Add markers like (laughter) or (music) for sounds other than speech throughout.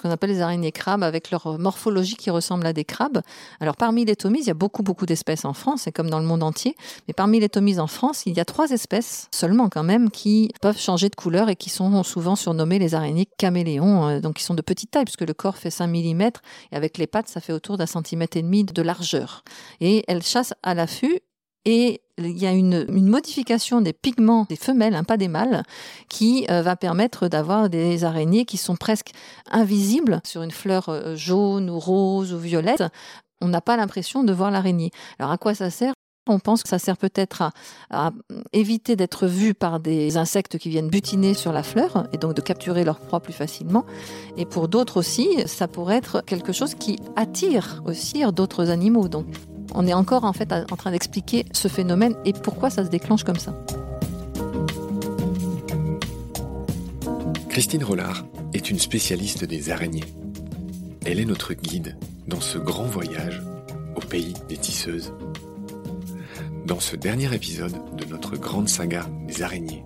Ce qu'on appelle les araignées crabes, avec leur morphologie qui ressemble à des crabes. Alors parmi les tomises, il y a beaucoup beaucoup d'espèces en France, et comme dans le monde entier. Mais parmi les tomises en France, il y a trois espèces seulement quand même qui peuvent changer de couleur et qui sont souvent surnommées les araignées caméléons, euh, donc qui sont de petite taille puisque le corps fait 5 mm et avec les pattes ça fait autour d'un centimètre et demi de largeur. Et elles chassent à l'affût et il y a une, modification des pigments des femelles, hein, pas des mâles, qui euh, va permettre d'avoir des araignées qui sont presque invisibles sur une fleur euh, jaune ou rose ou violette. On n'a pas l'impression de voir l'araignée. Alors à quoi ça sert? On pense que ça sert peut-être à, éviter d'être vu par des insectes qui viennent butiner sur la fleur et donc de capturer leur proie plus facilement. Et pour d'autres aussi, ça pourrait être quelque chose qui attire aussi d'autres animaux. On est encore en fait en train d'expliquer ce phénomène et pourquoi ça se déclenche comme ça. Christine Rollard est une spécialiste des araignées. Elle est notre guide dans ce grand voyage au pays des tisseuses. Dans ce dernier épisode de notre grande saga des araignées,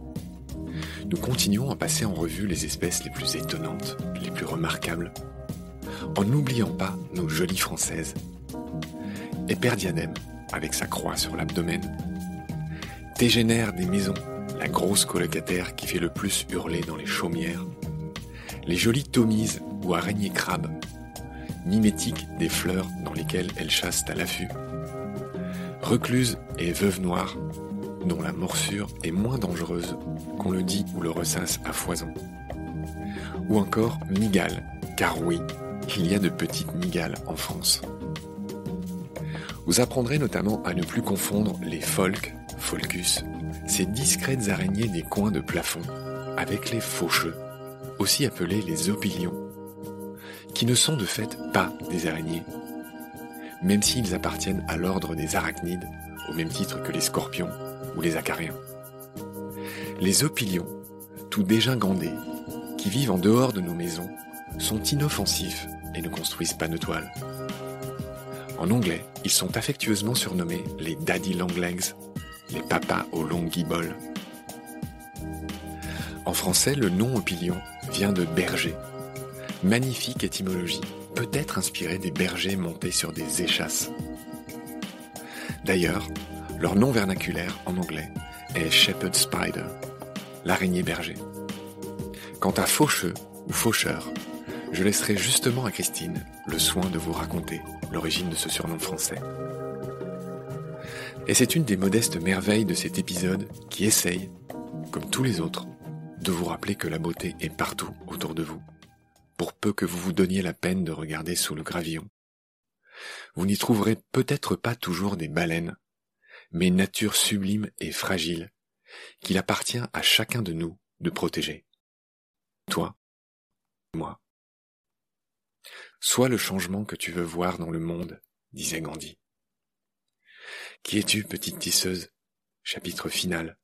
nous continuons à passer en revue les espèces les plus étonnantes, les plus remarquables, en n'oubliant pas nos jolies françaises et Perdiadem, avec sa croix sur l'abdomen. Tégénère des maisons, la grosse colocataire qui fait le plus hurler dans les chaumières. Les jolies tomises ou araignées crabes, mimétiques des fleurs dans lesquelles elles chassent à l'affût. Recluse et veuve noire, dont la morsure est moins dangereuse qu'on le dit ou le ressasse à foison. Ou encore migales, car oui, il y a de petites migales en France. Vous apprendrez notamment à ne plus confondre les folk, folcus, ces discrètes araignées des coins de plafond, avec les faucheux, aussi appelés les opilions, qui ne sont de fait pas des araignées, même s'ils appartiennent à l'ordre des arachnides, au même titre que les scorpions ou les acariens. Les opilions, tout dégingandés, qui vivent en dehors de nos maisons, sont inoffensifs et ne construisent pas de toiles. En anglais, ils sont affectueusement surnommés les Daddy Long Legs, les papas aux longues guiboles. En français, le nom opilion vient de berger. Magnifique étymologie, peut-être inspirée des bergers montés sur des échasses. D'ailleurs, Leur nom vernaculaire en anglais est Shepherd Spider, l'araignée berger. Quant à faucheux ou faucheur, je laisserai justement à Christine le soin de vous raconter l'origine de ce surnom français. Et c'est une des modestes merveilles de cet épisode qui essaye, comme tous les autres, de vous rappeler que la beauté est partout autour de vous, pour peu que vous vous donniez la peine de regarder sous le gravillon. Vous n'y trouverez peut-être pas toujours des baleines, mais nature sublime et fragile qu'il appartient à chacun de nous de protéger. Toi, moi. Sois le changement que tu veux voir dans le monde, disait Gandhi. Qui es-tu, petite tisseuse? Chapitre final.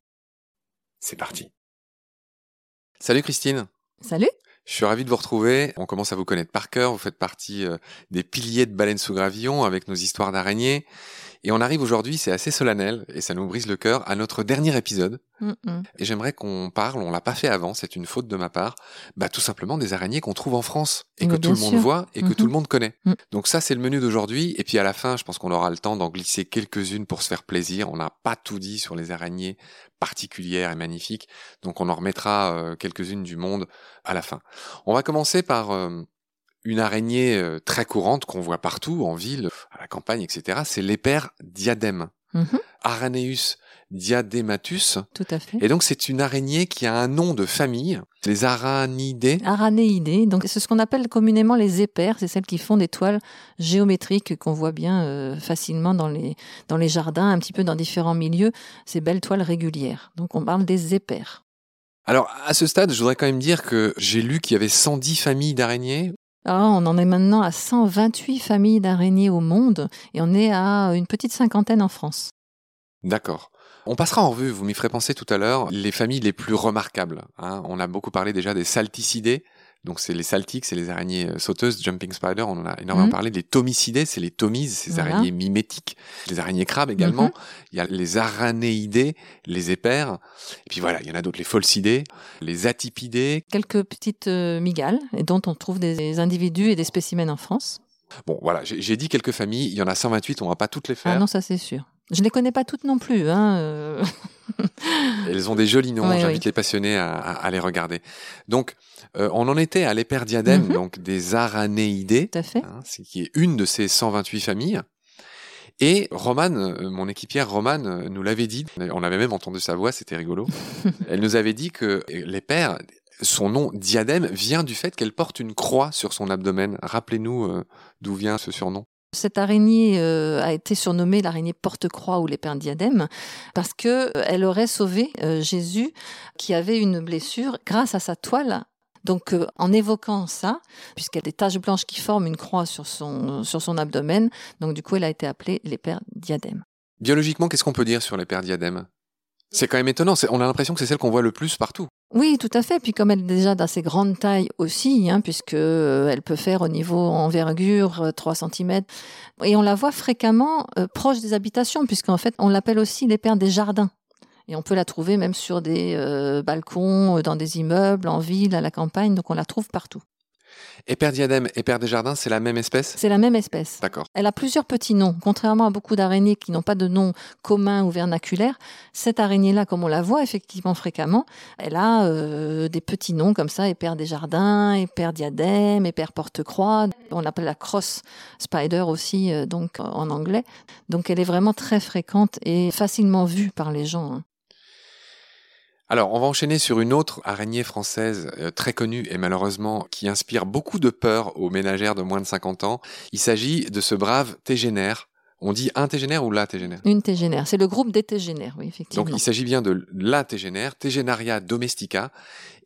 C'est parti. Salut Christine. Salut. Je suis ravi de vous retrouver. On commence à vous connaître par cœur. Vous faites partie euh, des piliers de baleines sous gravillon avec nos histoires d'araignées. Et on arrive aujourd'hui, c'est assez solennel et ça nous brise le cœur, à notre dernier épisode. Mm, mm. Et j'aimerais qu'on parle, on l'a pas fait avant, c'est une faute de ma part, bah tout simplement des araignées qu'on trouve en France et que tout le monde voit et que Mhm. tout le monde connaît. Mm. Donc ça c'est le menu d'aujourd'hui et puis à la fin, je pense qu'on aura le temps d'en glisser quelques-unes pour se faire plaisir. On n'a pas tout dit sur les araignées particulières et magnifiques, donc on en remettra euh, quelques-unes du monde à la fin. On va commencer par euh, une araignée euh, très courante qu'on voit partout, en ville, à la campagne, etc. C'est l'épère diadème. Mhm, Araneus diadematus. tout à fait. Et donc c'est une araignée qui a un nom de famille, les aranidés. Aranéidés, donc c'est ce qu'on appelle communément les épères, c'est celles qui font des toiles géométriques qu'on voit bien euh, facilement dans les, dans les jardins, un petit peu dans différents milieux, ces belles toiles régulières. Donc on parle des épères. Alors à ce stade, je voudrais quand même dire que j'ai lu qu'il y avait 110 familles d'araignées. Alors on en est maintenant à 128 familles d'araignées au monde et on est à une petite cinquantaine en France. D'accord. On passera en revue, vous m'y ferez penser tout à l'heure, les familles les plus remarquables. hein. On a beaucoup parlé déjà des salticidés, donc c'est les saltiques, c'est les araignées euh, sauteuses, jumping spider, on en a énormément Mhm. parlé. Les tomicidés, c'est les tomises, ces Voilà. araignées mimétiques. Les araignées crabes également. Mhm. Il y a les aranéidés, les épères. Et puis voilà, il y en a d'autres, les folcidés, les atipidés. Quelques petites euh, migales et dont on trouve des individus et des spécimens en France. Bon, voilà, j'ai dit quelques familles, il y en a 128, on va pas toutes les faire. Ah non, ça c'est sûr. Je ne les connais pas toutes non plus. Hein. euh. Elles ont des jolis noms, (laughs) Oui, j'invite oui. les passionnés à, à- à les regarder. Donc, euh, on en était à l'épère diadème, Mhm. donc des aranéidés, Tout à fait. hein, qui est une de ces 128 familles. Et Romane, euh, mon équipière Romane, euh, nous l'avait dit, on avait même entendu sa voix, c'était rigolo. (laughs) Elle nous avait dit que l'épère, son nom diadème vient du fait qu'elle porte une croix sur son abdomen. Rappelez-nous euh, d'où vient ce surnom. Cette araignée euh, a été surnommée l'araignée porte-croix ou l'épère diadème parce que euh, elle aurait sauvé euh, Jésus qui avait une blessure grâce à sa toile. Donc, euh, en évoquant ça, puisqu'il y a des taches blanches qui forment une croix sur son, sur son abdomen, donc du coup, elle a été appelée l'épère diadème. Biologiquement, qu'est-ce qu'on peut dire sur l'épère diadème C'est quand même étonnant, on a l'impression que c'est celle qu'on voit le plus partout. Oui, tout à fait. Puis comme elle est déjà d'assez grande taille aussi, hein, puisque euh, elle peut faire au niveau envergure euh, 3 cm. Et on la voit fréquemment euh, proche des habitations, puisqu'en fait, on l'appelle aussi l'épère des jardins. Et on peut la trouver même sur des euh, balcons, euh, dans des immeubles, en ville, à la campagne. Donc on la trouve partout. Épère diadème, épère des jardins, c'est la même espèce? C'est la même espèce. D'accord. Elle a plusieurs petits noms. Contrairement à beaucoup d'araignées qui n'ont pas de nom commun ou vernaculaire, cette araignée-là, comme on la voit effectivement fréquemment, elle a euh, des petits noms comme ça, épère des jardins, épère diadème, épère porte-croix. On l'appelle la cross spider aussi, euh, donc en anglais. Donc elle est vraiment très fréquente et facilement vue par les gens. hein. Alors, on va enchaîner sur une autre araignée française euh, très connue et malheureusement qui inspire beaucoup de peur aux ménagères de moins de 50 ans. Il s'agit de ce brave tégénaire. On dit un tégénaire ou la tégénaire? Une tégénaire. C'est le groupe des tégénaires, oui, effectivement. Donc, il s'agit bien de la tégénaire, Tegenaria domestica,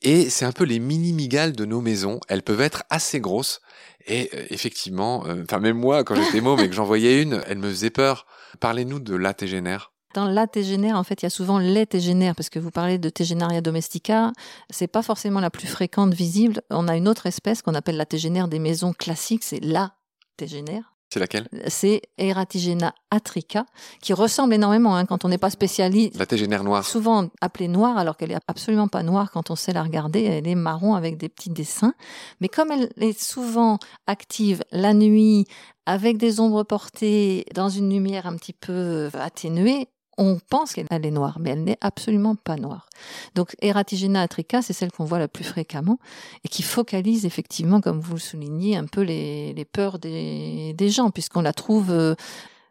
et c'est un peu les mini-migales de nos maisons. Elles peuvent être assez grosses, et euh, effectivement, euh, enfin même moi, quand j'étais môme et que j'en voyais une, elle me faisait peur. Parlez-nous de la tégénaire. Dans la tégénaire, en fait, il y a souvent les tégénaires, parce que vous parlez de Tegenaria domestica, c'est pas forcément la plus fréquente visible. On a une autre espèce qu'on appelle la tégénaire des maisons classiques, c'est la tégénaire. C'est laquelle? C'est Eratigena atrica, qui ressemble énormément hein, quand on n'est pas spécialiste. La tégénaire noire. Souvent appelée noire, alors qu'elle est absolument pas noire quand on sait la regarder. Elle est marron avec des petits dessins. Mais comme elle est souvent active la nuit, avec des ombres portées, dans une lumière un petit peu atténuée, on pense qu'elle est noire, mais elle n'est absolument pas noire. Donc, Eratigena atrica, c'est celle qu'on voit la plus fréquemment et qui focalise effectivement, comme vous le soulignez, un peu les, peurs des, gens, puisqu'on la trouve euh,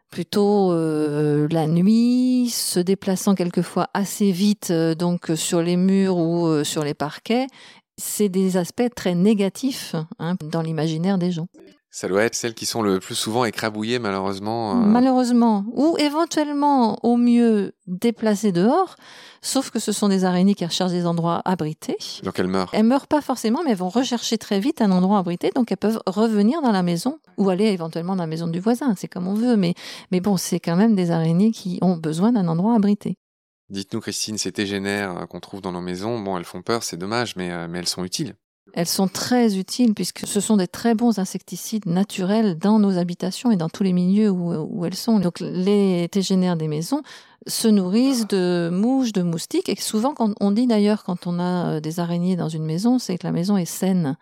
plutôt euh, la nuit, se déplaçant quelquefois assez vite, euh, donc sur les murs ou sur les parquets. C'est des aspects très négatifs hein, dans l'imaginaire des gens. Ça doit être celles qui sont le plus souvent écrabouillées, malheureusement. Euh. Malheureusement. Ou éventuellement, au mieux, déplacées dehors. Sauf que ce sont des araignées qui recherchent des endroits abrités. Donc elles meurent. Elles meurent pas forcément, mais elles vont rechercher très vite un endroit abrité. Donc elles peuvent revenir dans la maison ou aller éventuellement dans la maison du voisin. C'est comme on veut. Mais, mais bon, c'est quand même des araignées qui ont besoin d'un endroit abrité. Dites-nous, Christine, ces tégénères euh, qu'on trouve dans nos maisons, bon, elles font peur, c'est dommage, mais, euh, mais elles sont utiles. Elles sont très utiles puisque ce sont des très bons insecticides naturels dans nos habitations et dans tous les milieux où, elles sont. Donc les tégénères des maisons se nourrissent de mouches, de moustiques. Et souvent, quand on dit d'ailleurs, quand on a euh, des araignées dans une maison, c'est que la maison est saine.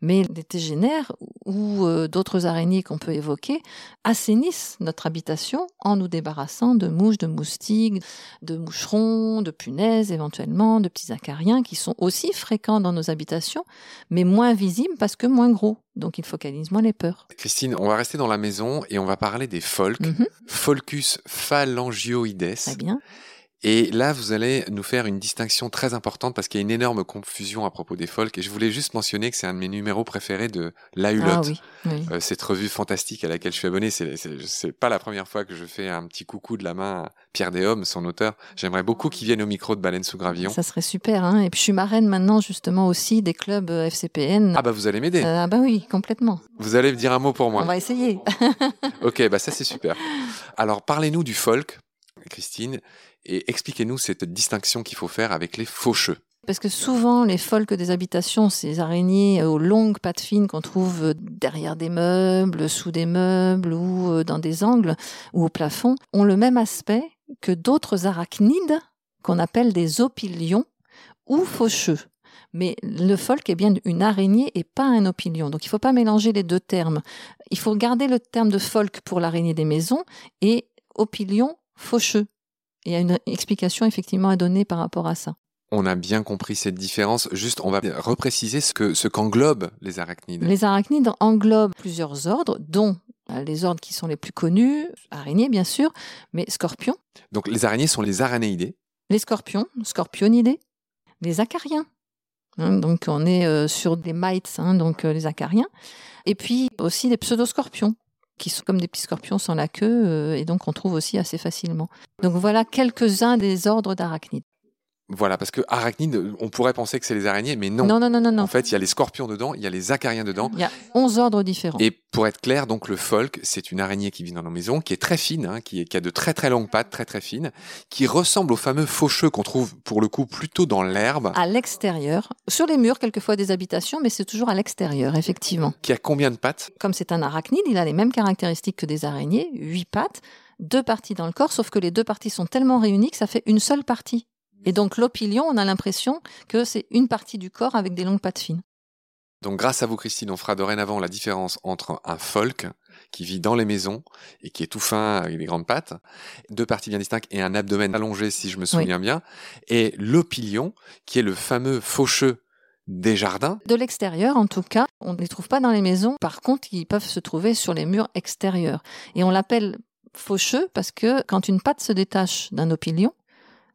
Mais les tégénères ou euh, d'autres araignées qu'on peut évoquer assainissent notre habitation en nous débarrassant de mouches, de moustiques, de moucherons, de punaises éventuellement, de petits acariens qui sont aussi fréquents dans nos habitations, mais moins visibles parce que moins gros. Donc il focalise moins les peurs. Christine, on va rester dans la maison et on va parler des folks. Mhm. Folcus phalangioides. Très bien. Et là, vous allez nous faire une distinction très importante parce qu'il y a une énorme confusion à propos des folks. Et je voulais juste mentionner que c'est un de mes numéros préférés de La Hulotte. Ah euh, cette revue fantastique à laquelle je suis abonné. C'est, pas la première fois que je fais un petit coucou de la main à Pierre Deshommes, son auteur. J'aimerais beaucoup qu'il vienne au micro de Baleine sous Gravillon. Ça serait super. Hein et puis je suis marraine maintenant justement aussi des clubs euh, FCPN. Ah bah vous allez m'aider. Euh, ah bah oui, complètement. Vous allez me dire un mot pour moi. On va essayer. ok, bah ça c'est super. Alors parlez-nous du folk, Christine et expliquez-nous cette distinction qu'il faut faire avec les faucheux. Parce que souvent, les folks des habitations, ces araignées aux longues pattes fines qu'on trouve derrière des meubles, sous des meubles ou euh, dans des angles ou au plafond, ont le même aspect que d'autres arachnides qu'on appelle des opilions ou faucheux. Mais le folk est bien une araignée et pas un opilion. Donc il ne faut pas mélanger les deux termes. Il faut garder le terme de folk pour l'araignée des maisons et opilion faucheux. Il y a une explication effectivement à donner par rapport à ça. On a bien compris cette différence. Juste, on va repréciser ce que ce qu'englobent les arachnides. Les arachnides englobent plusieurs ordres, dont euh, les ordres qui sont les plus connus, araignées bien sûr, mais scorpions. Donc les araignées sont les aranéidés. Les scorpions, scorpionidés. Les acariens. Hein, donc on est euh, sur des mites, hein, donc euh, les acariens. Et puis aussi des pseudoscorpions qui sont comme des petits scorpions sans la queue, euh, et donc on trouve aussi assez facilement. Donc voilà quelques-uns des ordres d'arachnides. Voilà, parce que arachnide, on pourrait penser que c'est les araignées, mais non. Non, non, non, non. En fait, il y a les scorpions dedans, il y a les acariens dedans. Il y a 11 ordres différents. Et pour être clair, donc le folk, c'est une araignée qui vit dans nos maisons, qui est très fine, hein, qui, a de très très longues pattes, très très fines, qui ressemble aux fameux faucheux qu'on trouve pour le coup plutôt dans l'herbe. À l'extérieur, sur les murs quelquefois des habitations, mais c'est toujours à l'extérieur, effectivement. Qui a combien de pattes? Comme c'est un arachnide, il a les mêmes caractéristiques que des araignées, 8 pattes, deux parties dans le corps, sauf que les deux parties sont tellement réunies que ça fait une seule partie. Et donc l'opilion, on a l'impression que c'est une partie du corps avec des longues pattes fines. Donc grâce à vous Christine, on fera dorénavant la différence entre un folk qui vit dans les maisons et qui est tout fin avec des grandes pattes, deux parties bien distinctes et un abdomen allongé si je me souviens bien, et l'opilion qui est le fameux faucheux des jardins. De l'extérieur, en tout cas, on ne les trouve pas dans les maisons. Par contre, ils peuvent se trouver sur les murs extérieurs. Et on l'appelle faucheux parce que quand une patte se détache d'un opilion,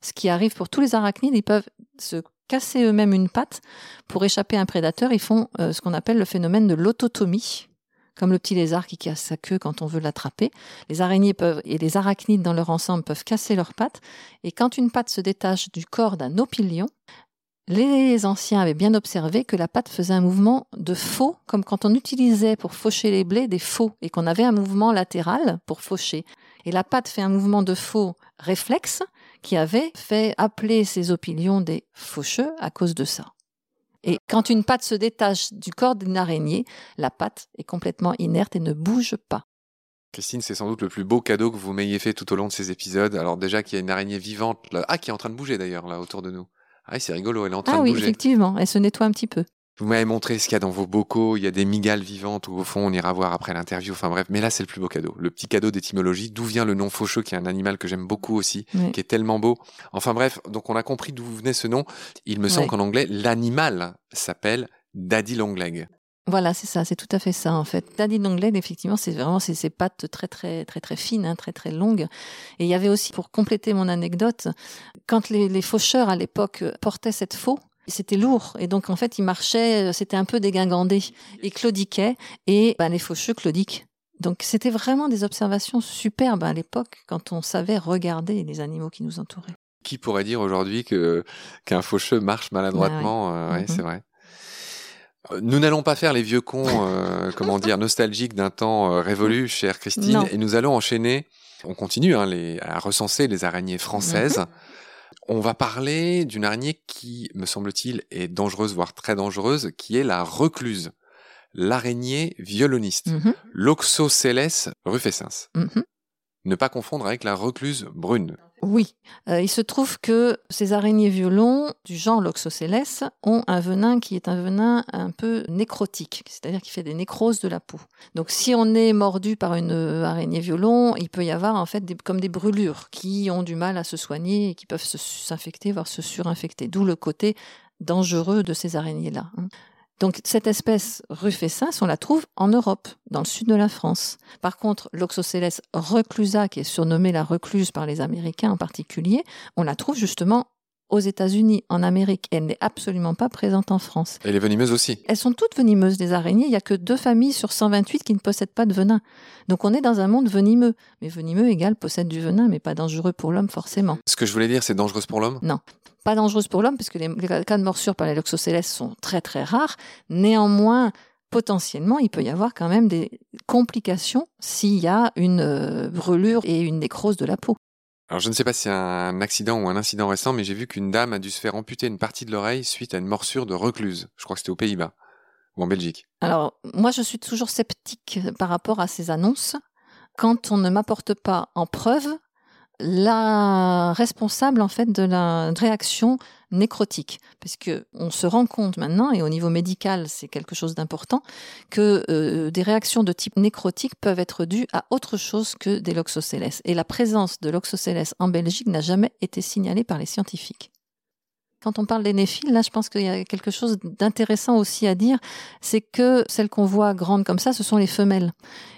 ce qui arrive pour tous les arachnides, ils peuvent se casser eux-mêmes une patte pour échapper à un prédateur. Ils font euh, ce qu'on appelle le phénomène de l'autotomie, comme le petit lézard qui casse sa queue quand on veut l'attraper. Les araignées peuvent et les arachnides dans leur ensemble peuvent casser leurs pattes. Et quand une patte se détache du corps d'un opilion, les anciens avaient bien observé que la patte faisait un mouvement de faux, comme quand on utilisait pour faucher les blés des faux, et qu'on avait un mouvement latéral pour faucher. Et la patte fait un mouvement de faux réflexe, qui avait fait appeler ces opinions des faucheux à cause de ça. Et quand une patte se détache du corps d'une araignée, la patte est complètement inerte et ne bouge pas. Christine, c'est sans doute le plus beau cadeau que vous m'ayez fait tout au long de ces épisodes. Alors déjà qu'il y a une araignée vivante, là, ah, qui est en train de bouger d'ailleurs, là, autour de nous. Ah, c'est rigolo, elle est en train ah de oui, bouger. effectivement, elle se nettoie un petit peu. Vous m'avez montré ce qu'il y a dans vos bocaux, il y a des migales vivantes où au fond on ira voir après l'interview, enfin bref, mais là c'est le plus beau cadeau, le petit cadeau d'étymologie, d'où vient le nom faucheux qui est un animal que j'aime beaucoup aussi, Oui. qui est tellement beau. Enfin bref, donc on a compris d'où venait ce nom. Il me semble qu'en anglais, l'animal s'appelle Daddy Longleg. Voilà, c'est ça, c'est tout à fait ça en fait. Daddy Longleg, effectivement, c'est vraiment ces pattes très très très très fines, hein, très très longues. Et il y avait aussi, pour compléter mon anecdote, quand les, les faucheurs à l'époque portaient cette faux, c'était lourd et donc en fait ils marchaient, c'était un peu dégingandé, ils claudiquaient et ben, les faucheux claudiquent. Donc c'était vraiment des observations superbes à l'époque quand on savait regarder les animaux qui nous entouraient. Qui pourrait dire aujourd'hui que qu'un faucheux marche maladroitement euh, ouais, Mhm. c'est vrai. Euh, Nous n'allons pas faire les vieux cons, euh, (laughs) comment dire, nostalgiques d'un temps euh, révolu, chère Christine, Non. et nous allons enchaîner. On continue hein, les, à recenser les araignées françaises. On va parler d'une araignée qui, me semble-t-il, est dangereuse, voire très dangereuse, qui est la recluse, l'araignée violoniste, Mhm, l'Oxocelles rufescens. mhm. Ne pas confondre avec la recluse brune. Oui, Euh, il se trouve que ces araignées violons du genre Loxocelles ont un venin qui est un venin un peu nécrotique, c'est-à-dire qui fait des nécroses de la peau. Donc si on est mordu par une euh, araignée violon, il peut y avoir en fait comme des brûlures qui ont du mal à se soigner et qui peuvent se- s'infecter, voire se surinfecter. D'où le côté dangereux de ces araignées-là. Donc cette espèce rufescens, on la trouve en Europe, dans le sud de la France. Par contre, l'Oxocelles reclusa, qui est surnommée la recluse par les Américains en particulier, on la trouve justement aux États-Unis, en Amérique. Elle n'est absolument pas présente en France. Et les venimeuses aussi. Elles sont toutes venimeuses, les araignées. Il n'y a que deux familles sur 128 qui ne possèdent pas de venin. Donc on est dans un monde venimeux. Mais venimeux égale possède du venin, mais pas dangereux pour l'homme forcément. Ce que je voulais dire, c'est dangereuse pour l'homme? Pas dangereuse pour l'homme, puisque les, les cas de morsure par les loxocelles sont très très rares. Néanmoins, potentiellement, il peut y avoir quand même des complications s'il y a une euh, brûlure et une nécrose de la peau. Alors, je ne sais pas si c'est un accident ou un incident récent, mais j'ai vu qu'une dame a dû se faire amputer une partie de l'oreille suite à une morsure de recluse. Je crois que c'était aux Pays-Bas ou en Belgique. Alors, moi, je suis toujours sceptique par rapport à ces annonces. Quand on ne m'apporte pas en preuve la responsable en fait de la réaction nécrotique, parce que on se rend compte maintenant et au niveau médical c'est quelque chose d'important que euh, des réactions de type nécrotique peuvent être dues à autre chose que des loxocelles et la présence de loxocelles en Belgique n'a jamais été signalée par les scientifiques. Quand on parle des néphiles, là, je pense qu'il y a quelque chose d'intéressant aussi à dire, c'est que celles qu'on voit grandes comme ça, ce sont les femelles.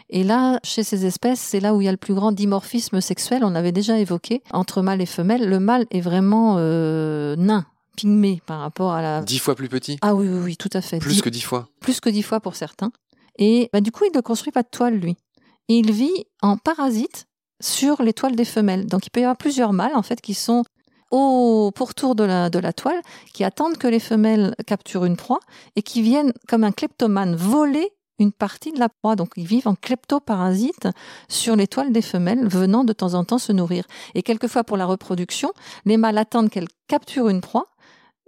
Et là, chez ces espèces, c'est là où il y a le plus grand dimorphisme sexuel. On avait déjà évoqué entre mâle et femelle. Le mâle est vraiment euh, nain, pygmée par rapport à la. Dix fois plus petit? Ah oui, oui, oui, tout à fait. Plus Dix- que dix fois? Plus que dix fois pour certains. Et bah, du coup, il ne construit pas de toile, lui. Et il vit en parasite sur les toiles des femelles. Donc, il peut y avoir plusieurs mâles, en fait, qui sont au pourtour de la, toile, qui attendent que les femelles capturent une proie et qui viennent, comme un kleptomane, voler une partie de la proie. Donc, ils vivent en kleptoparasite sur les toiles des femelles, venant de temps en temps se nourrir. Et quelquefois, pour la reproduction, les mâles attendent qu'elles capturent une proie,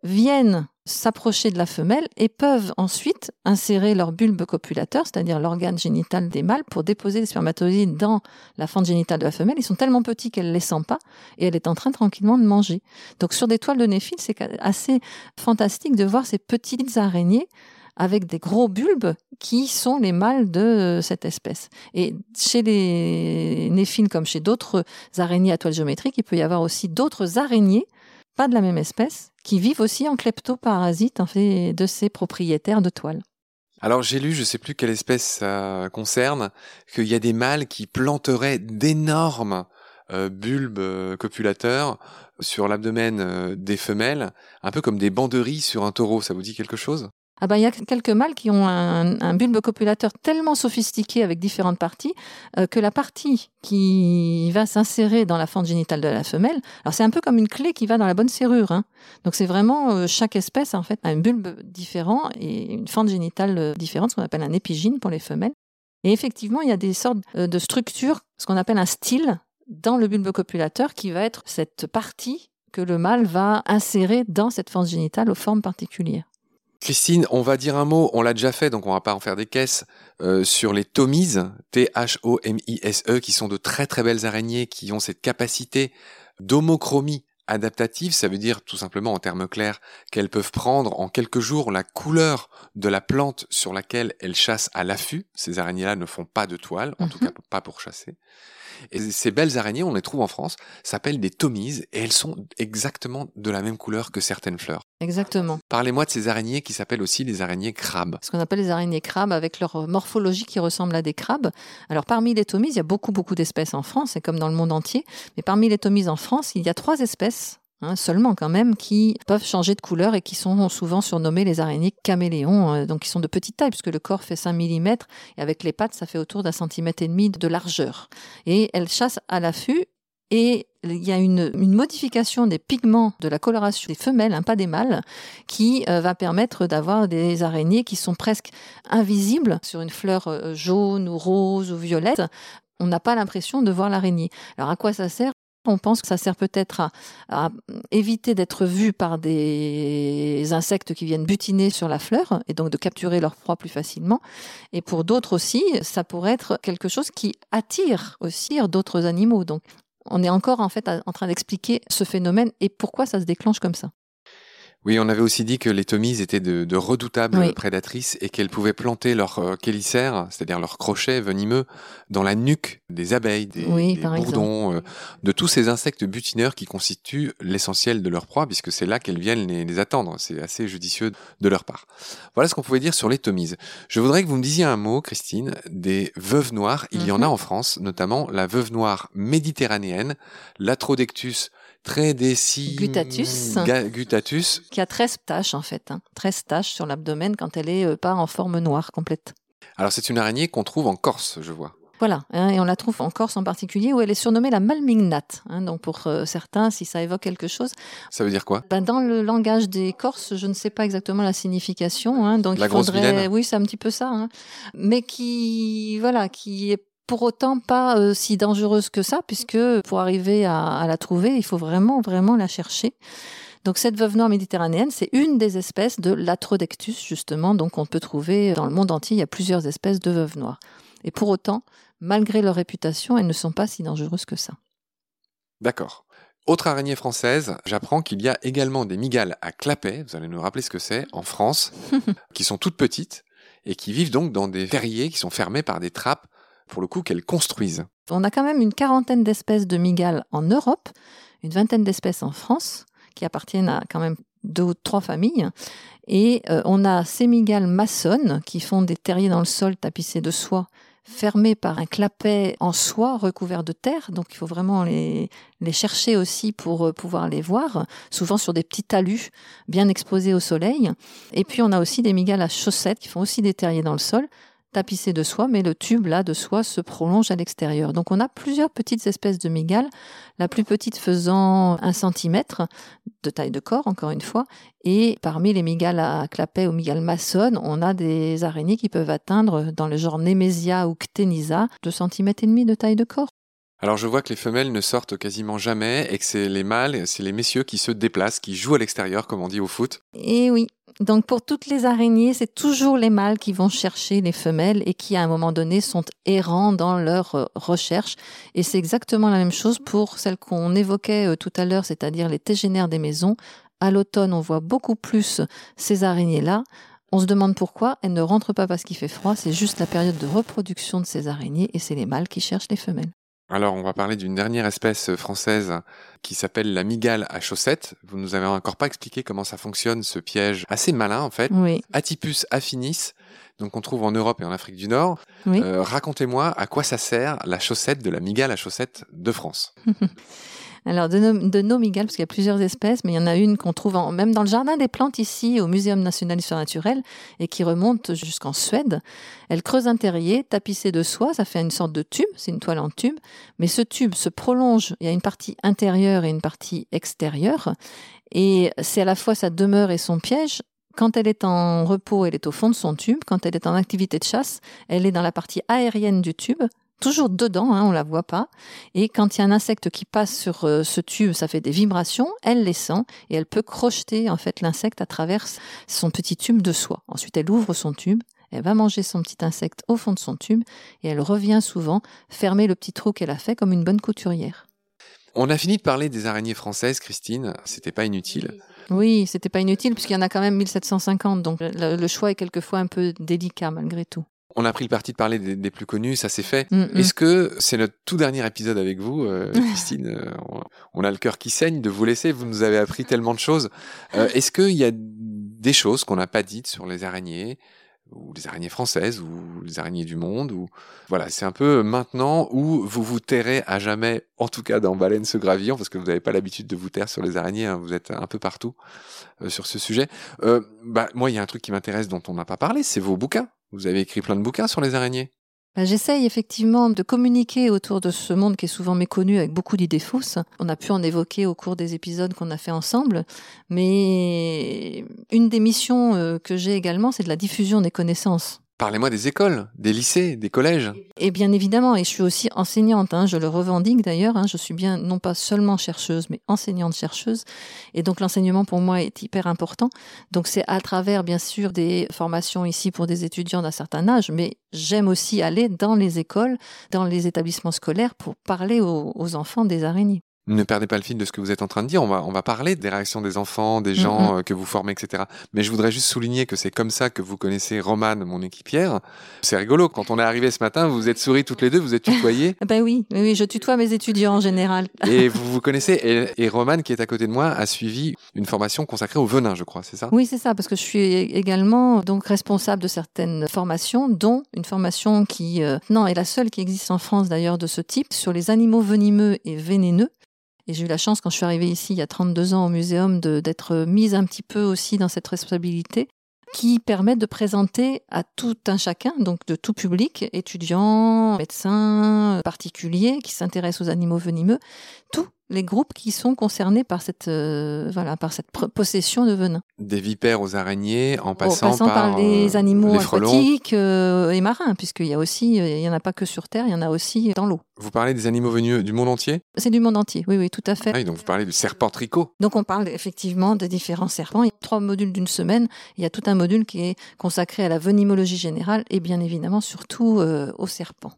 viennent s'approcher de la femelle et peuvent ensuite insérer leur bulbe copulateur, c'est-à-dire l'organe génital des mâles, pour déposer les spermatozoïdes dans la fente génitale de la femelle. Ils sont tellement petits qu'elle ne les sent pas et elle est en train tranquillement de manger. Donc sur des toiles de néphile, c'est assez fantastique de voir ces petites araignées avec des gros bulbes qui sont les mâles de cette espèce. Et chez les néphiles, comme chez d'autres araignées à toile géométrique, il peut y avoir aussi d'autres araignées pas de la même espèce, qui vivent aussi en kleptoparasite en fait, de ces propriétaires de toiles. Alors j'ai lu, je sais plus quelle espèce ça concerne, qu'il y a des mâles qui planteraient d'énormes euh, bulbes euh, copulateurs sur l'abdomen euh, des femelles, un peu comme des banderies sur un taureau. Ça vous dit quelque chose? Ah ben, il y a quelques mâles qui ont un, bulbe copulateur tellement sophistiqué avec différentes parties euh, que la partie qui va s'insérer dans la fente génitale de la femelle, alors c'est un peu comme une clé qui va dans la bonne serrure. Hein. Donc c'est vraiment euh, chaque espèce en fait a un bulbe différent et une fente génitale euh, différente, ce qu'on appelle un épigyne pour les femelles. Et effectivement, il y a des sortes de structures, ce qu'on appelle un style dans le bulbe copulateur qui va être cette partie que le mâle va insérer dans cette fente génitale aux formes particulières. Christine, on va dire un mot, on l'a déjà fait, donc on va pas en faire des caisses, euh, sur les tomises, T-H-O-M-I-S-E, qui sont de très très belles araignées, qui ont cette capacité d'homochromie Adaptatives, ça veut dire tout simplement en termes clairs qu'elles peuvent prendre en quelques jours la couleur de la plante sur laquelle elles chassent à l'affût. Ces araignées-là ne font pas de toile, en tout Mhm. cas pas pour chasser. Et ces belles araignées, on les trouve en France, s'appellent des tomises et elles sont exactement de la même couleur que certaines fleurs. Exactement. Parlez-moi de ces araignées qui s'appellent aussi les araignées crabes. Ce qu'on appelle les araignées crabes avec leur morphologie qui ressemble à des crabes. Alors parmi les tomises, il y a beaucoup beaucoup d'espèces en France, et comme dans le monde entier. Mais parmi les tomises en France, il y a trois espèces hein, seulement quand même qui peuvent changer de couleur et qui sont souvent surnommées les araignées caméléons, euh, donc qui sont de petite taille puisque le corps fait 5 mm et avec les pattes ça fait autour d'un centimètre et demi de largeur. Et elles chassent à l'affût et il y a une, modification des pigments de la coloration des femelles, hein, pas des mâles, qui euh, va permettre d'avoir des araignées qui sont presque invisibles sur une fleur euh, jaune ou rose ou violette. On n'a pas l'impression de voir l'araignée. Alors à quoi ça sert? On pense que ça sert peut-être à, éviter d'être vu par des insectes qui viennent butiner sur la fleur et donc de capturer leur proie plus facilement. Et pour d'autres aussi, ça pourrait être quelque chose qui attire aussi d'autres animaux. Donc on est encore en fait en train d'expliquer ce phénomène et pourquoi ça se déclenche comme ça. Oui, on avait aussi dit que les tomises étaient de, de redoutables Oui. prédatrices et qu'elles pouvaient planter leurs euh, chélicères, c'est-à-dire leurs crochets venimeux, dans la nuque des abeilles, des, Oui, des bourdons, euh, de tous ces insectes butineurs qui constituent l'essentiel de leur proie, puisque c'est là qu'elles viennent les, les attendre. C'est assez judicieux de leur part. Voilà ce qu'on pouvait dire sur les tomises. Je voudrais que vous me disiez un mot, Christine, des veuves noires. Il y en a Mhm. en France, notamment la veuve noire méditerranéenne, l'Atrodectus tredeci... Gutatus. ga- gutatus. Qui a 13 taches en fait, hein. 13 taches sur l'abdomen quand elle est euh, pas en forme noire complète. Alors c'est une araignée qu'on trouve en Corse, je vois. Voilà, hein, et on la trouve en Corse en particulier où elle est surnommée la malmignate. hein. donc pour euh, certains, si ça évoque quelque chose, Ça veut dire quoi? Ben, dans le langage des Corses, je ne sais pas exactement la signification. hein, donc La il grosse faudrait, oui, c'est un petit peu ça, mais qui, voilà, qui est pour autant pas euh, si dangereuse que ça, puisque pour arriver à, à la trouver, il faut vraiment, vraiment la chercher. Donc cette veuve noire méditerranéenne, c'est une des espèces de l'Atrodectus, justement, donc on peut trouver dans le monde entier, il y a plusieurs espèces de veuves noires. Et pour autant, malgré leur réputation, elles ne sont pas si dangereuses que ça. D'accord. Autre araignée française, j'apprends qu'il y a également des migales à clapet, vous allez nous rappeler ce que c'est, en France, (laughs) qui sont toutes petites et qui vivent donc dans des terriers qui sont fermés par des trappes, pour le coup, qu'elles construisent. On a quand même une quarantaine d'espèces de migales en Europe, une vingtaine d'espèces en France, qui appartiennent à quand même deux ou trois familles. Et euh, on a ces migales maçonnes qui font des terriers dans le sol tapissés de soie, fermés par un clapet en soie recouvert de terre. Donc il faut vraiment les, les chercher aussi pour euh, pouvoir les voir, souvent sur des petits talus bien exposés au soleil. Et puis on a aussi des migales à chaussettes qui font aussi des terriers dans le sol tapissé de soie, mais le tube là de soie se prolonge à l'extérieur. Donc on a plusieurs petites espèces de migales, la plus petite faisant un centimètre de taille de corps, encore une fois, et parmi les migales à clapet ou migales maçonnes, on a des araignées qui peuvent atteindre, dans le genre Nemesia ou Ctenisa, 2 cm et demi de taille de corps. Alors je vois que les femelles ne sortent quasiment jamais et que c'est les mâles, c'est les messieurs qui se déplacent, qui jouent à l'extérieur, comme on dit au foot. Et oui, donc pour toutes les araignées, c'est toujours les mâles qui vont chercher les femelles et qui à un moment donné sont errants dans leur euh, recherche. Et c'est exactement la même chose pour celles qu'on évoquait euh, tout à l'heure, c'est-à-dire les tégénaires des maisons. À l'automne, on voit beaucoup plus ces araignées-là. On se demande pourquoi. Elles ne rentrent pas parce qu'il fait froid. C'est juste la période de reproduction de ces araignées et c'est les mâles qui cherchent les femelles. Alors, on va parler d'une dernière espèce française qui s'appelle la migale à chaussettes. Vous nous avez encore pas expliqué comment ça fonctionne, ce piège assez malin en fait. Oui, Atypus affinis, donc on trouve en Europe et en Afrique du Nord. oui. Euh, Racontez-moi à quoi ça sert la chaussette de la migale à chaussettes de France. (laughs) Alors, de nos, de parce qu'il y a plusieurs espèces, mais il y en a une qu'on trouve même dans le jardin des plantes ici, au Muséum national d'histoire naturelle, et qui remonte jusqu'en Suède. Elle creuse un terrier tapissé de soie, ça fait une sorte de tube, c'est une toile en tube, mais ce tube se prolonge, il y a une partie intérieure et une partie extérieure, et c'est à la fois sa demeure et son piège. Quand elle est en repos, elle est au fond de son tube. Quand elle est en activité de chasse, elle est dans la partie aérienne du tube, toujours dedans, hein, on la voit pas. Et quand il y a un insecte qui passe sur euh, ce tube, ça fait des vibrations, elle les sent et elle peut crocheter en fait l'insecte à travers son petit tube de soie. Ensuite, elle ouvre son tube, elle va manger son petit insecte au fond de son tube et elle revient souvent fermer le petit trou qu'elle a fait comme une bonne couturière. On a fini de parler des araignées françaises, Christine. C'était pas inutile. Oui, c'était pas inutile puisqu'il y en a quand même 1750, donc le, le choix est quelquefois un peu délicat malgré tout. On a pris le parti de parler des, des plus connus, ça c'est fait. Mm, mm. Est-ce que c'est notre tout dernier épisode avec vous, euh, (laughs) Christine euh, on- On a le cœur qui saigne de vous laisser, vous nous avez appris tellement de choses. Euh, Est-ce qu'il y a des choses qu'on n'a pas dites sur les araignées ou les araignées françaises ou les araignées du monde ou voilà c'est un peu maintenant où vous vous tairez à jamais en tout cas dans Baleine ce gravillon parce que vous n'avez pas l'habitude de vous taire sur les araignées hein, vous êtes un peu partout euh, sur ce sujet euh, bah moi il y a un truc qui m'intéresse dont on n'a pas parlé c'est vos bouquins vous avez écrit plein de bouquins sur les araignées Bah, J'essaye effectivement de communiquer autour de ce monde qui est souvent méconnu avec beaucoup d'idées fausses. On a pu en évoquer au cours des épisodes qu'on a fait ensemble, mais une des missions euh, que j'ai également, c'est de la diffusion des connaissances. Parlez-moi des écoles, des lycées, des collèges. Et bien évidemment, et je suis aussi enseignante, hein, je le revendique d'ailleurs, hein, je suis bien non pas seulement chercheuse, mais enseignante-chercheuse. Et donc l'enseignement pour moi est hyper important. Donc c'est à travers bien sûr des formations ici pour des étudiants d'un certain âge, mais j'aime aussi aller dans les écoles, dans les établissements scolaires pour parler aux, aux enfants des araignées. Ne perdez pas le fil de ce que vous êtes en train de dire. On va, on va parler des réactions des enfants, des gens Mhm. euh, que vous formez, etc. Mais je voudrais juste souligner que c'est comme ça que vous connaissez Romane, mon équipière. C'est rigolo. Quand on est arrivé ce matin, vous vous êtes souris toutes les deux, vous êtes tutoyées. (laughs) Ben oui, oui, oui, je tutoie mes étudiants en général. (laughs) et vous vous connaissez. Et, et Romane, qui est à côté de moi, a suivi une formation consacrée au venin, je crois, c'est ça? Oui, c'est ça, parce que je suis également donc responsable de certaines formations, dont une formation qui, euh, non, est la seule qui existe en France d'ailleurs de ce type, sur les animaux venimeux et vénéneux. Et j'ai eu la chance, quand je suis arrivée ici il y a 32 ans au muséum, d'être mise un petit peu aussi dans cette responsabilité qui permet de présenter à tout un chacun, donc de tout public, étudiants, médecins, particuliers qui s'intéressent aux animaux venimeux, tous les groupes qui sont concernés par cette, euh, voilà, par cette possession de venin. Des vipères aux araignées, en En passant, par, les euh, animaux les aquatiques euh, et marins, puisqu'il y a aussi, il y en a pas que sur Terre, il y en a aussi dans l'eau. Vous parlez des animaux venus du monde entier? C'est du monde entier, oui, oui, tout à fait. Ah oui, donc vous parlez du serpent tricot. Donc on parle effectivement de différents serpents. Il y a trois modules d'une semaine. Il y a tout un module qui est consacré à la venimologie générale et bien évidemment surtout euh, aux serpents.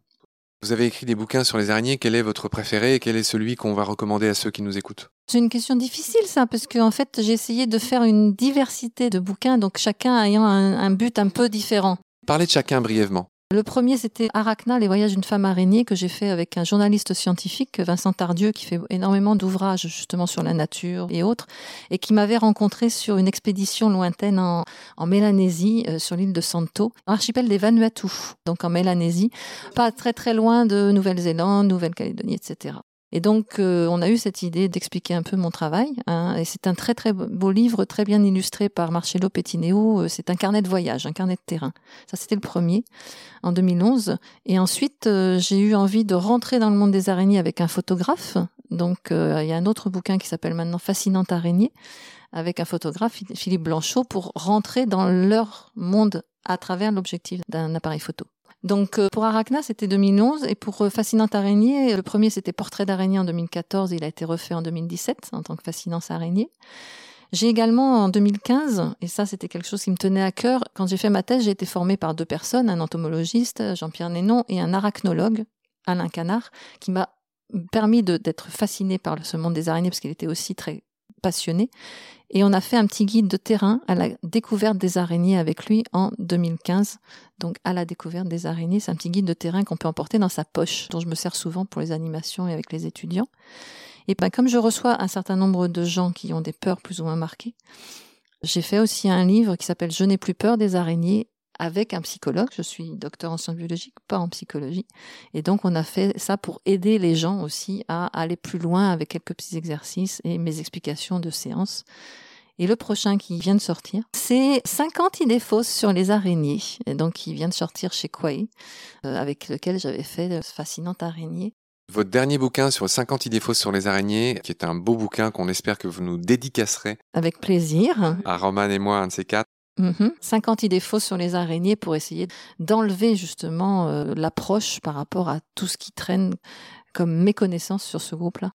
Vous avez écrit des bouquins sur les araignées. Quel est votre préféré et quel est celui qu'on va recommander à ceux qui nous écoutent? C'est une question difficile ça, parce qu'en fait j'ai essayé de faire une diversité de bouquins, donc chacun ayant un, un but un peu différent. Parlez de chacun brièvement. Le premier, c'était Arachna, les voyages d'une femme araignée, que j'ai fait avec un journaliste scientifique, Vincent Tardieu, qui fait énormément d'ouvrages justement sur la nature et autres, et qui m'avait rencontré sur une expédition lointaine en, Mélanésie, euh, sur l'île de Santo, archipel des Vanuatu, donc en Mélanésie, pas très très loin de Nouvelle-Zélande, Nouvelle-Calédonie, etc. Et donc, euh, on a eu cette idée d'expliquer un peu mon travail. hein, et c'est un très très beau livre, très bien illustré par Marcello Pettineo. Euh, C'est un carnet de voyage, un carnet de terrain. Ça, c'était le premier en 2011. Et ensuite, euh, j'ai eu envie de rentrer dans le monde des araignées avec un photographe. Donc, euh, il y a un autre bouquin qui s'appelle maintenant Fascinante araignée, avec un photographe, Philippe Blanchot, pour rentrer dans leur monde à travers l'objectif d'un appareil photo. Donc euh, pour Arachna, c'était 2011, et pour euh, Fascinante araignée, le premier c'était Portrait d'araignée en 2014, il a été refait en 2017 en tant que Fascinance araignée. J'ai également en 2015, et ça c'était quelque chose qui me tenait à cœur, quand j'ai fait ma thèse, j'ai été formée par deux personnes, un entomologiste, Jean-Pierre Nénon, et un arachnologue, Alain Canard, qui m'a permis d'être fascinée par ce monde des araignées, parce qu'il était aussi très passionné. Et on a fait un petit guide de terrain à la découverte des araignées avec lui en 2015. Donc à la découverte des araignées, c'est un petit guide de terrain qu'on peut emporter dans sa poche, dont je me sers souvent pour les animations et avec les étudiants. Et ben, comme je reçois un certain nombre de gens qui ont des peurs plus ou moins marquées, j'ai fait aussi un livre qui s'appelle Je n'ai plus peur des araignées avec un psychologue. Je suis docteur en sciences biologiques, pas en psychologie. Et donc, on a fait ça pour aider les gens aussi à aller plus loin avec quelques petits exercices et mes explications de séance. Et le prochain qui vient de sortir, c'est 50 idées fausses sur les araignées. Et donc, qui vient de sortir chez Quay, euh, avec lequel j'avais fait de fascinante araignée. Votre dernier bouquin sur 50 idées fausses sur les araignées, qui est un beau bouquin qu'on espère que vous nous dédicacerez Avec plaisir. à Roman et moi, un de ces quatre. Mhm. 50 idées fausses sur les araignées pour essayer d'enlever justement euh, l'approche par rapport à tout ce qui traîne comme méconnaissance sur ce groupe-là.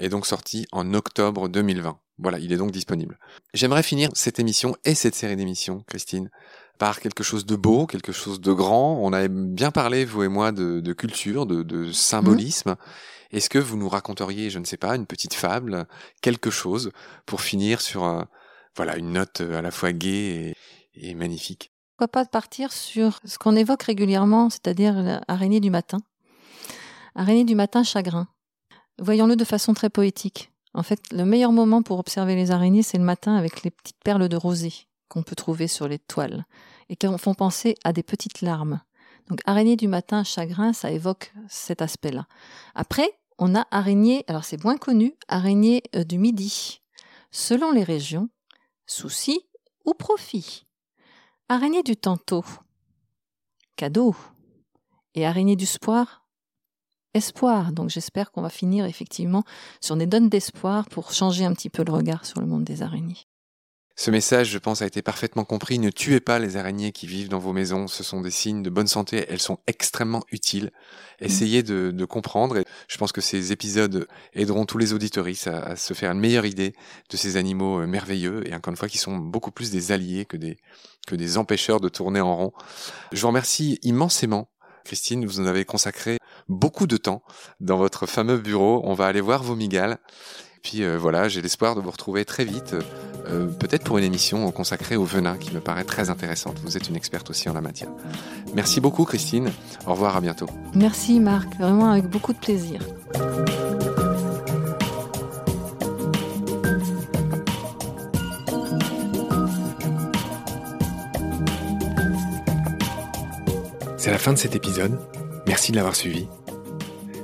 est donc sorti en octobre 2020. Voilà, il est donc disponible. J'aimerais finir cette émission et cette série d'émissions, Christine, par quelque chose de beau, quelque chose de grand. On a bien parlé, vous et moi, de, culture, de, symbolisme. Est-ce que vous nous raconteriez, je ne sais pas, une petite fable, quelque chose, pour finir sur euh, voilà une note à la fois gaie et, magnifique Pourquoi pas partir sur ce qu'on évoque régulièrement, c'est-à-dire l'araignée du matin. Araignée du matin, chagrin. Voyons-le de façon très poétique. En fait, le meilleur moment pour observer les araignées, c'est le matin avec les petites perles de rosée qu'on peut trouver sur les toiles et qui font penser à des petites larmes. Donc araignée du matin, chagrin, ça évoque cet aspect-là. Après, on a araignée, alors c'est moins connu, araignée euh, du midi. Selon les régions, souci ou profit? Araignée du tantôt, cadeau. Et araignée du spoir, espoir. Donc j'espère qu'on va finir effectivement sur des donnes d'espoir pour changer un petit peu le regard sur le monde des araignées. Ce message, je pense, a été parfaitement compris. Ne tuez pas les araignées qui vivent dans vos maisons. Ce sont des signes de bonne santé. Elles sont extrêmement utiles. Essayez de, comprendre. Et je pense que ces épisodes aideront tous les auditoristes à, se faire une meilleure idée de ces animaux euh, merveilleux et encore une fois qui sont beaucoup plus des alliés que des, que des empêcheurs de tourner en rond. Je vous remercie immensément Christine, vous en avez consacré beaucoup de temps dans votre fameux bureau. On va aller voir vos migales. Puis euh, voilà, j'ai l'espoir de vous retrouver très vite, euh, peut-être pour une émission consacrée au venin qui me paraît très intéressante. Vous êtes une experte aussi en la matière. Merci beaucoup Christine. Au revoir, à bientôt. Merci Marc, vraiment avec beaucoup de plaisir. C'est la fin de cet épisode. Merci de l'avoir suivi.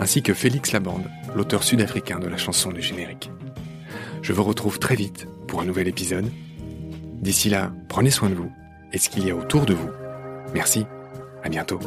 ainsi que Félix Labande, l'auteur sud-africain de la chanson du générique. Je vous retrouve très vite pour un nouvel épisode. D'ici là, prenez soin de vous et ce qu'il y a autour de vous. Merci, à bientôt.